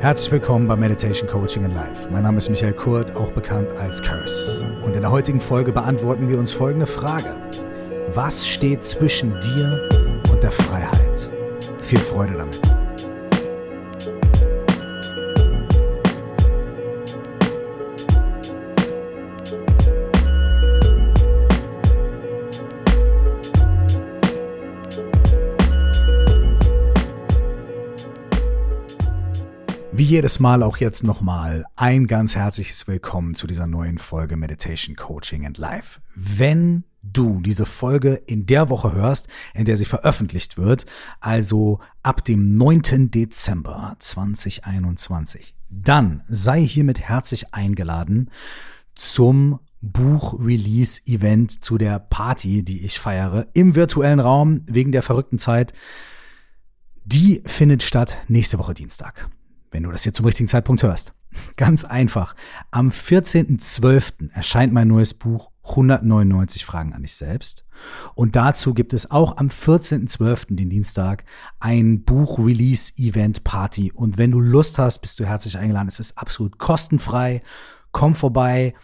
Herzlich willkommen bei Meditation Coaching in Life. Mein Name ist Michael Kurt, auch bekannt als Curse. Und in der heutigen Folge beantworten wir uns folgende Frage. Was steht zwischen dir und der Freiheit? Viel Freude damit. Wie jedes Mal auch jetzt nochmal ein ganz herzliches Willkommen zu dieser neuen Folge Meditation Coaching and Life. Wenn du diese Folge in der Woche hörst, in der sie veröffentlicht wird, also ab dem 9. Dezember 2021, dann sei hiermit herzlich eingeladen zum Buch-Release-Event zu der Party, die ich feiere, im virtuellen Raum wegen der verrückten Zeit. Die findet statt nächste Woche Dienstag wenn du das hier zum richtigen Zeitpunkt hörst. Ganz einfach. Am 14.12. erscheint mein neues Buch 199 Fragen an dich selbst. Und dazu gibt es auch am 14.12., den Dienstag, ein Buch-Release-Event-Party. Und wenn du Lust hast, bist du herzlich eingeladen. Es ist absolut kostenfrei. Komm vorbei.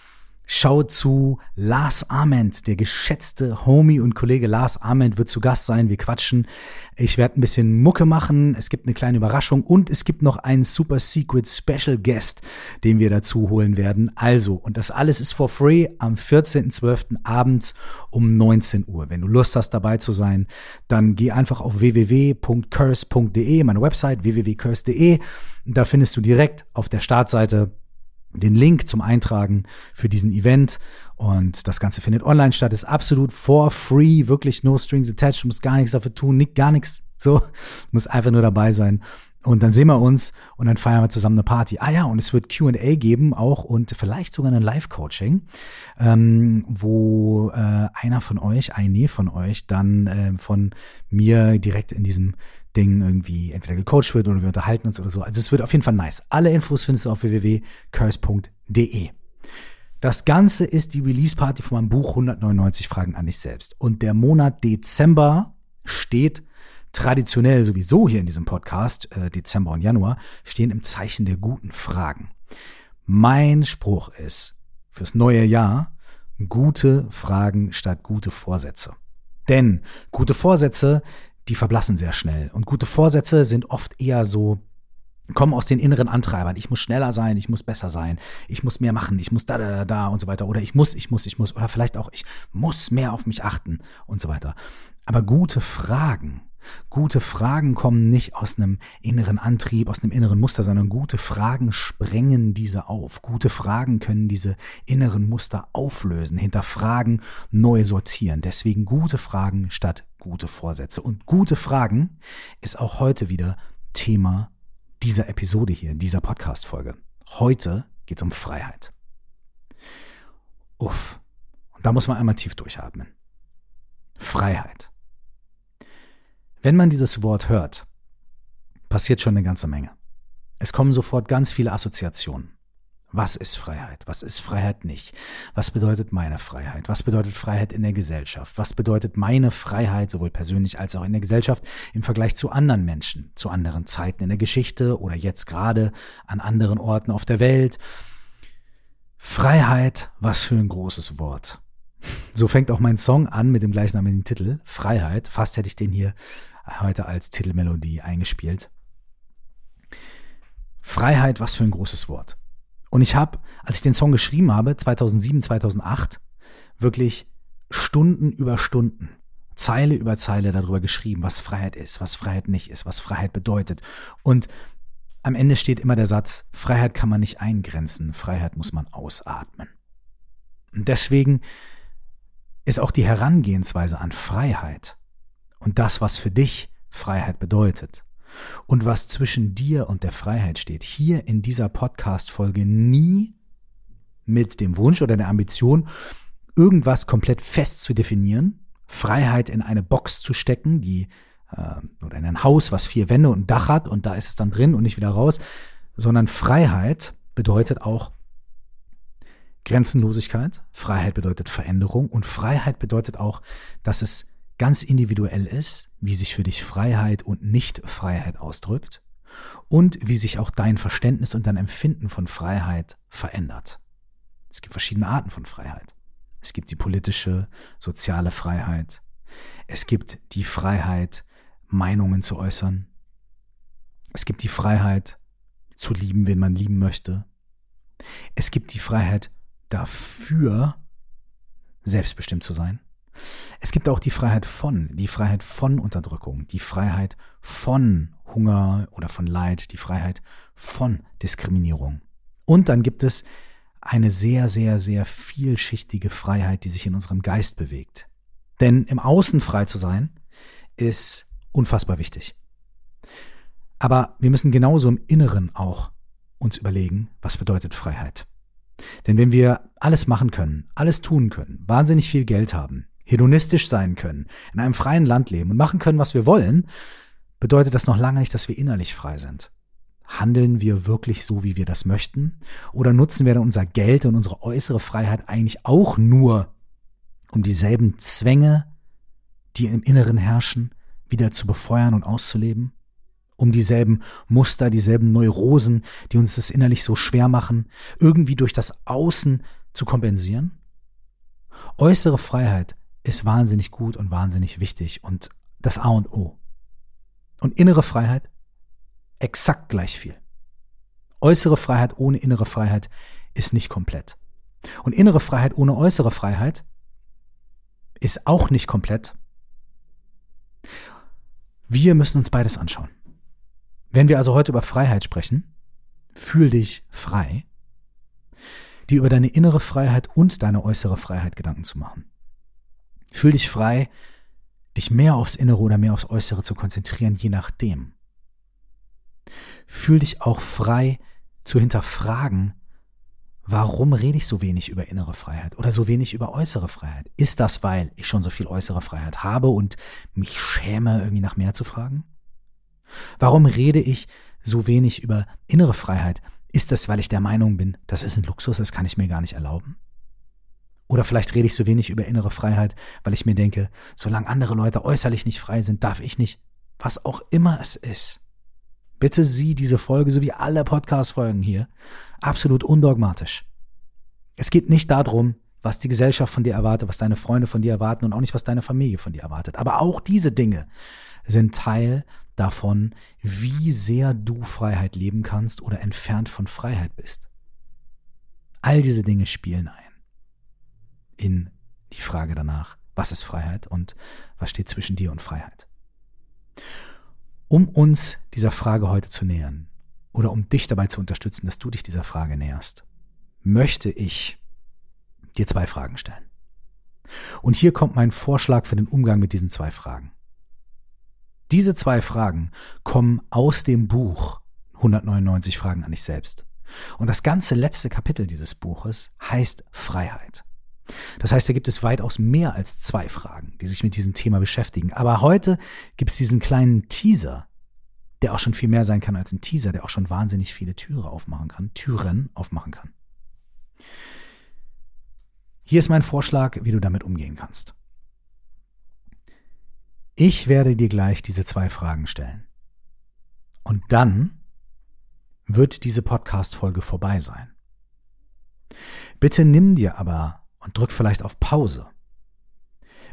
Schau zu Lars Ament, der geschätzte Homie und Kollege Lars Ament wird zu Gast sein. Wir quatschen. Ich werde ein bisschen Mucke machen. Es gibt eine kleine Überraschung und es gibt noch einen Super Secret Special Guest, den wir dazu holen werden. Also, und das alles ist for free am 14.12. abends um 19 Uhr. Wenn du Lust hast, dabei zu sein, dann geh einfach auf www.curse.de, meine Website www.curse.de. Da findest du direkt auf der Startseite den Link zum Eintragen für diesen Event. Und das Ganze findet online statt, ist absolut for free, wirklich no strings attached, du musst gar nichts dafür tun, nicht, gar nichts. So, du musst einfach nur dabei sein. Und dann sehen wir uns und dann feiern wir zusammen eine Party. Ah ja, und es wird QA geben auch und vielleicht sogar ein Live-Coaching, ähm, wo äh, einer von euch, eine von euch, dann äh, von mir direkt in diesem Ding irgendwie entweder gecoacht wird oder wir unterhalten uns oder so. Also es wird auf jeden Fall nice. Alle Infos findest du auf www.curse.de. Das Ganze ist die Release-Party von meinem Buch 199 Fragen an dich selbst. Und der Monat Dezember steht traditionell sowieso hier in diesem Podcast, äh, Dezember und Januar, stehen im Zeichen der guten Fragen. Mein Spruch ist fürs neue Jahr, gute Fragen statt gute Vorsätze. Denn gute Vorsätze, die verblassen sehr schnell. Und gute Vorsätze sind oft eher so, kommen aus den inneren Antreibern. Ich muss schneller sein, ich muss besser sein, ich muss mehr machen, ich muss da, da, da und so weiter. Oder ich muss, ich muss, ich muss. Oder vielleicht auch, ich muss mehr auf mich achten und so weiter. Aber gute Fragen, Gute Fragen kommen nicht aus einem inneren Antrieb, aus einem inneren Muster, sondern gute Fragen sprengen diese auf. Gute Fragen können diese inneren Muster auflösen, hinterfragen, neu sortieren. Deswegen gute Fragen statt gute Vorsätze. Und gute Fragen ist auch heute wieder Thema dieser Episode hier, dieser Podcast-Folge. Heute geht es um Freiheit. Uff. Und da muss man einmal tief durchatmen. Freiheit. Wenn man dieses Wort hört, passiert schon eine ganze Menge. Es kommen sofort ganz viele Assoziationen. Was ist Freiheit? Was ist Freiheit nicht? Was bedeutet meine Freiheit? Was bedeutet Freiheit in der Gesellschaft? Was bedeutet meine Freiheit, sowohl persönlich als auch in der Gesellschaft, im Vergleich zu anderen Menschen, zu anderen Zeiten in der Geschichte oder jetzt gerade an anderen Orten auf der Welt? Freiheit, was für ein großes Wort. So fängt auch mein Song an mit dem gleichnamigen Titel, Freiheit. Fast hätte ich den hier heute als Titelmelodie eingespielt. Freiheit, was für ein großes Wort. Und ich habe, als ich den Song geschrieben habe, 2007, 2008, wirklich Stunden über Stunden, Zeile über Zeile darüber geschrieben, was Freiheit ist, was Freiheit nicht ist, was Freiheit bedeutet. Und am Ende steht immer der Satz, Freiheit kann man nicht eingrenzen, Freiheit muss man ausatmen. Und deswegen ist auch die Herangehensweise an Freiheit und das, was für dich Freiheit bedeutet und was zwischen dir und der Freiheit steht, hier in dieser Podcast-Folge nie mit dem Wunsch oder der Ambition, irgendwas komplett fest zu definieren, Freiheit in eine Box zu stecken, die äh, oder in ein Haus, was vier Wände und ein Dach hat und da ist es dann drin und nicht wieder raus, sondern Freiheit bedeutet auch Grenzenlosigkeit, Freiheit bedeutet Veränderung und Freiheit bedeutet auch, dass es ganz individuell ist, wie sich für dich Freiheit und Nicht-Freiheit ausdrückt. und wie sich auch dein Verständnis und dein Empfinden von Freiheit verändert. Es gibt verschiedene Arten von Freiheit. Es gibt die politische, soziale Freiheit. Es gibt die Freiheit, Meinungen zu äußern. Es gibt die Freiheit, zu lieben, wen man lieben möchte. Es gibt die Freiheit dafür, selbstbestimmt zu sein. Es gibt auch die Freiheit von, die Freiheit von Unterdrückung, die Freiheit von Hunger oder von Leid, die Freiheit von Diskriminierung. Und dann gibt es eine sehr, sehr, sehr vielschichtige Freiheit, die sich in unserem Geist bewegt. Denn im Außen frei zu sein, ist unfassbar wichtig. Aber wir müssen genauso im Inneren auch uns überlegen, was bedeutet Freiheit. Denn wenn wir alles machen können, alles tun können, wahnsinnig viel Geld haben, hedonistisch sein können, in einem freien Land leben und machen können, was wir wollen, bedeutet das noch lange nicht, dass wir innerlich frei sind. Handeln wir wirklich so, wie wir das möchten? Oder nutzen wir dann unser Geld und unsere äußere Freiheit eigentlich auch nur, um dieselben Zwänge, die im Inneren herrschen, wieder zu befeuern und auszuleben? Um dieselben Muster, dieselben Neurosen, die uns das innerlich so schwer machen, irgendwie durch das Außen zu kompensieren? Äußere Freiheit ist wahnsinnig gut und wahnsinnig wichtig und das A und O. Und innere Freiheit exakt gleich viel. Äußere Freiheit ohne innere Freiheit ist nicht komplett. Und innere Freiheit ohne äußere Freiheit ist auch nicht komplett. Wir müssen uns beides anschauen. Wenn wir also heute über Freiheit sprechen, fühl dich frei, dir über deine innere Freiheit und deine äußere Freiheit Gedanken zu machen. Fühl dich frei, dich mehr aufs Innere oder mehr aufs Äußere zu konzentrieren, je nachdem. Fühl dich auch frei zu hinterfragen, warum rede ich so wenig über innere Freiheit oder so wenig über äußere Freiheit? Ist das, weil ich schon so viel äußere Freiheit habe und mich schäme, irgendwie nach mehr zu fragen? Warum rede ich so wenig über innere Freiheit? Ist das, weil ich der Meinung bin, das ist ein Luxus, das kann ich mir gar nicht erlauben? Oder vielleicht rede ich so wenig über innere Freiheit, weil ich mir denke, solange andere Leute äußerlich nicht frei sind, darf ich nicht, was auch immer es ist. Bitte sieh diese Folge, so wie alle Podcast-Folgen hier, absolut undogmatisch. Es geht nicht darum, was die Gesellschaft von dir erwartet, was deine Freunde von dir erwarten und auch nicht, was deine Familie von dir erwartet. Aber auch diese Dinge sind Teil davon, wie sehr du Freiheit leben kannst oder entfernt von Freiheit bist. All diese Dinge spielen ein in die Frage danach, was ist Freiheit und was steht zwischen dir und Freiheit. Um uns dieser Frage heute zu nähern oder um dich dabei zu unterstützen, dass du dich dieser Frage näherst, möchte ich dir zwei Fragen stellen. Und hier kommt mein Vorschlag für den Umgang mit diesen zwei Fragen. Diese zwei Fragen kommen aus dem Buch 199 Fragen an dich selbst. Und das ganze letzte Kapitel dieses Buches heißt Freiheit. Das heißt, da gibt es weitaus mehr als zwei Fragen, die sich mit diesem Thema beschäftigen. Aber heute gibt es diesen kleinen Teaser, der auch schon viel mehr sein kann als ein Teaser, der auch schon wahnsinnig viele Türen aufmachen kann, Türen aufmachen kann. Hier ist mein Vorschlag, wie du damit umgehen kannst. Ich werde dir gleich diese zwei Fragen stellen. Und dann wird diese Podcast-Folge vorbei sein. Bitte nimm dir aber und drück vielleicht auf Pause.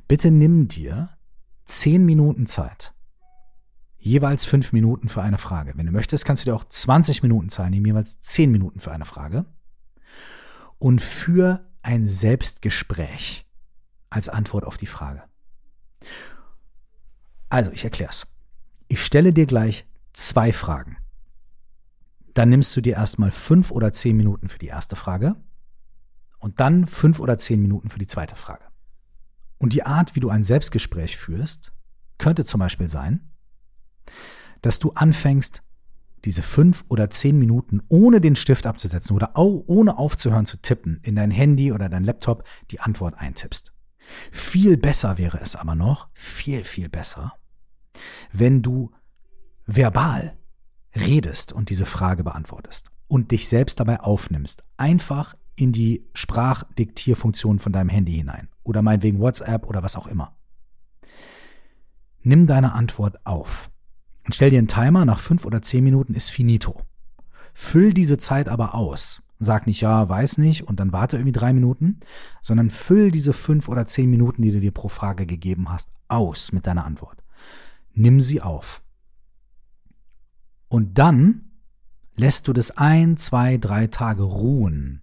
Bitte nimm dir zehn Minuten Zeit. Jeweils fünf Minuten für eine Frage. Wenn du möchtest, kannst du dir auch 20 Minuten Zeit nehmen, jeweils zehn Minuten für eine Frage. Und für ein Selbstgespräch als Antwort auf die Frage. Also, ich erkläre es. Ich stelle dir gleich zwei Fragen. Dann nimmst du dir erstmal fünf oder zehn Minuten für die erste Frage und dann fünf oder zehn Minuten für die zweite Frage. Und die Art, wie du ein Selbstgespräch führst, könnte zum Beispiel sein, dass du anfängst, diese fünf oder zehn Minuten ohne den Stift abzusetzen oder ohne aufzuhören zu tippen in dein Handy oder dein Laptop die Antwort eintippst. Viel besser wäre es aber noch, viel, viel besser, wenn du verbal redest und diese Frage beantwortest und dich selbst dabei aufnimmst. Einfach in die Sprachdiktierfunktion von deinem Handy hinein oder meinetwegen WhatsApp oder was auch immer. Nimm deine Antwort auf Und stell dir einen Timer, nach fünf oder zehn Minuten ist finito. Füll diese Zeit aber aus. Sag nicht, ja, weiß nicht und dann warte irgendwie drei Minuten, sondern füll diese fünf oder zehn Minuten, die du dir pro Frage gegeben hast, aus mit deiner Antwort. Nimm sie auf. Und dann lässt du das ein, zwei, drei Tage ruhen.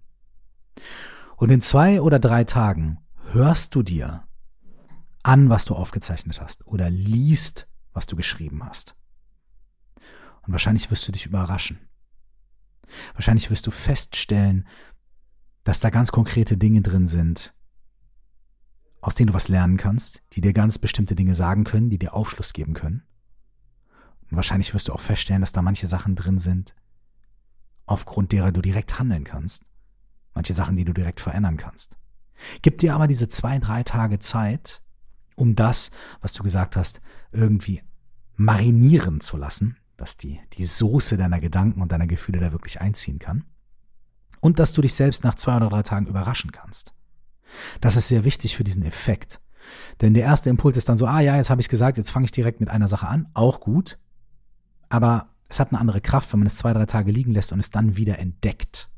Und in zwei oder drei Tagen hörst du dir an, was du aufgezeichnet hast oder liest, was du geschrieben hast. Und wahrscheinlich wirst du dich überraschen. Wahrscheinlich wirst du feststellen, dass da ganz konkrete Dinge drin sind, aus denen du was lernen kannst, die dir ganz bestimmte Dinge sagen können, die dir Aufschluss geben können. Und wahrscheinlich wirst du auch feststellen, dass da manche Sachen drin sind, aufgrund derer du direkt handeln kannst. Manche Sachen, die du direkt verändern kannst. Gib dir aber diese zwei, drei Tage Zeit, um das, was du gesagt hast, irgendwie marinieren zu lassen, dass die, die Soße deiner Gedanken und deiner Gefühle da wirklich einziehen kann. Und dass du dich selbst nach zwei oder drei Tagen überraschen kannst. Das ist sehr wichtig für diesen Effekt. Denn der erste Impuls ist dann so, ah ja, jetzt habe ich gesagt, jetzt fange ich direkt mit einer Sache an, auch gut. Aber es hat eine andere Kraft, wenn man es zwei, drei Tage liegen lässt und es dann wieder entdeckt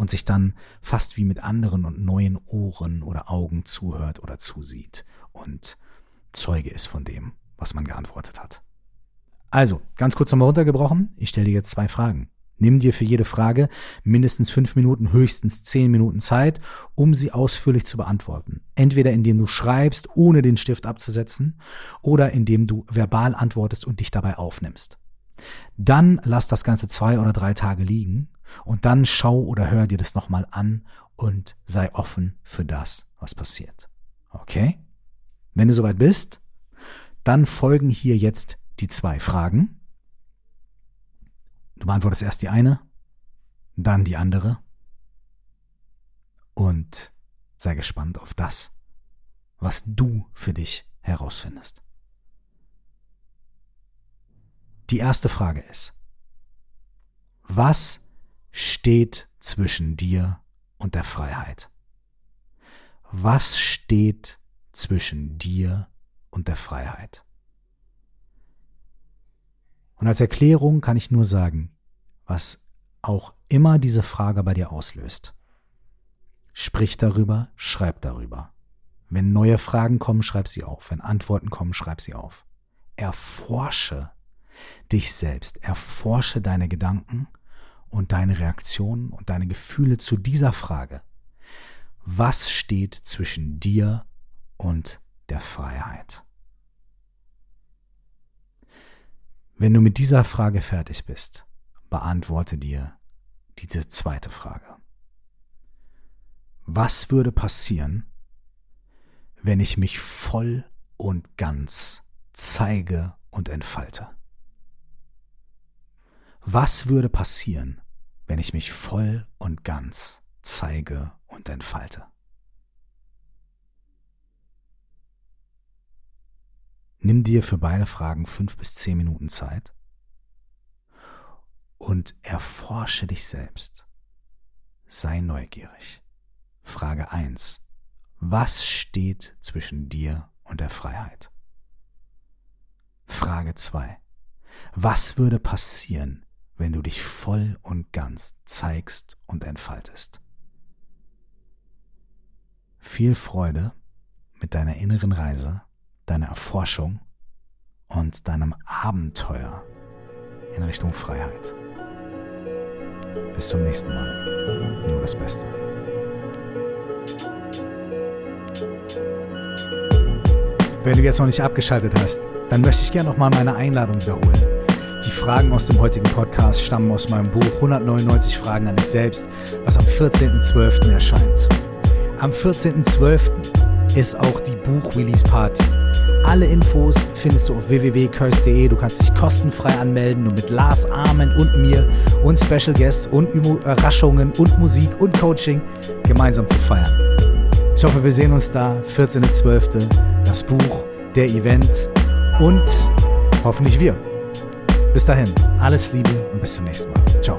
und sich dann fast wie mit anderen und neuen Ohren oder Augen zuhört oder zusieht und Zeuge ist von dem, was man geantwortet hat. Also, ganz kurz nochmal runtergebrochen, ich stelle dir jetzt zwei Fragen. Nimm dir für jede Frage mindestens fünf Minuten, höchstens zehn Minuten Zeit, um sie ausführlich zu beantworten. Entweder indem du schreibst, ohne den Stift abzusetzen, oder indem du verbal antwortest und dich dabei aufnimmst. Dann lass das Ganze zwei oder drei Tage liegen und dann schau oder hör dir das nochmal an und sei offen für das, was passiert. Okay? Wenn du soweit bist, dann folgen hier jetzt die zwei Fragen. Du beantwortest erst die eine, dann die andere und sei gespannt auf das, was du für dich herausfindest. Die erste Frage ist, was steht zwischen dir und der Freiheit? Was steht zwischen dir und der Freiheit? Und als Erklärung kann ich nur sagen, was auch immer diese Frage bei dir auslöst. Sprich darüber, schreib darüber. Wenn neue Fragen kommen, schreib sie auf. Wenn Antworten kommen, schreib sie auf. Erforsche dich selbst, erforsche deine Gedanken und deine Reaktionen und deine Gefühle zu dieser Frage. Was steht zwischen dir und der Freiheit? Wenn du mit dieser Frage fertig bist, beantworte dir diese zweite Frage. Was würde passieren, wenn ich mich voll und ganz zeige und entfalte? Was würde passieren, wenn ich mich voll und ganz zeige und entfalte? Nimm dir für beide Fragen fünf bis zehn Minuten Zeit und erforsche dich selbst. Sei neugierig. Frage 1. Was steht zwischen dir und der Freiheit? Frage 2. Was würde passieren, wenn du dich voll und ganz zeigst und entfaltest? Viel Freude mit deiner inneren Reise deiner Erforschung und deinem Abenteuer in Richtung Freiheit. Bis zum nächsten Mal. Nur das Beste. Wenn du jetzt noch nicht abgeschaltet hast, dann möchte ich gerne nochmal meine Einladung wiederholen. Die Fragen aus dem heutigen Podcast stammen aus meinem Buch 199 Fragen an dich selbst, was am 14.12. erscheint. Am 14.12. ist auch die Buch-Release-Party. Alle Infos findest du auf www.curse.de. Du kannst dich kostenfrei anmelden und mit Lars Armen und mir und Special Guests und Überraschungen und Musik und Coaching gemeinsam zu feiern. Ich hoffe, wir sehen uns da. 14.12. Das Buch, der Event und hoffentlich wir. Bis dahin, alles Liebe und bis zum nächsten Mal. Ciao.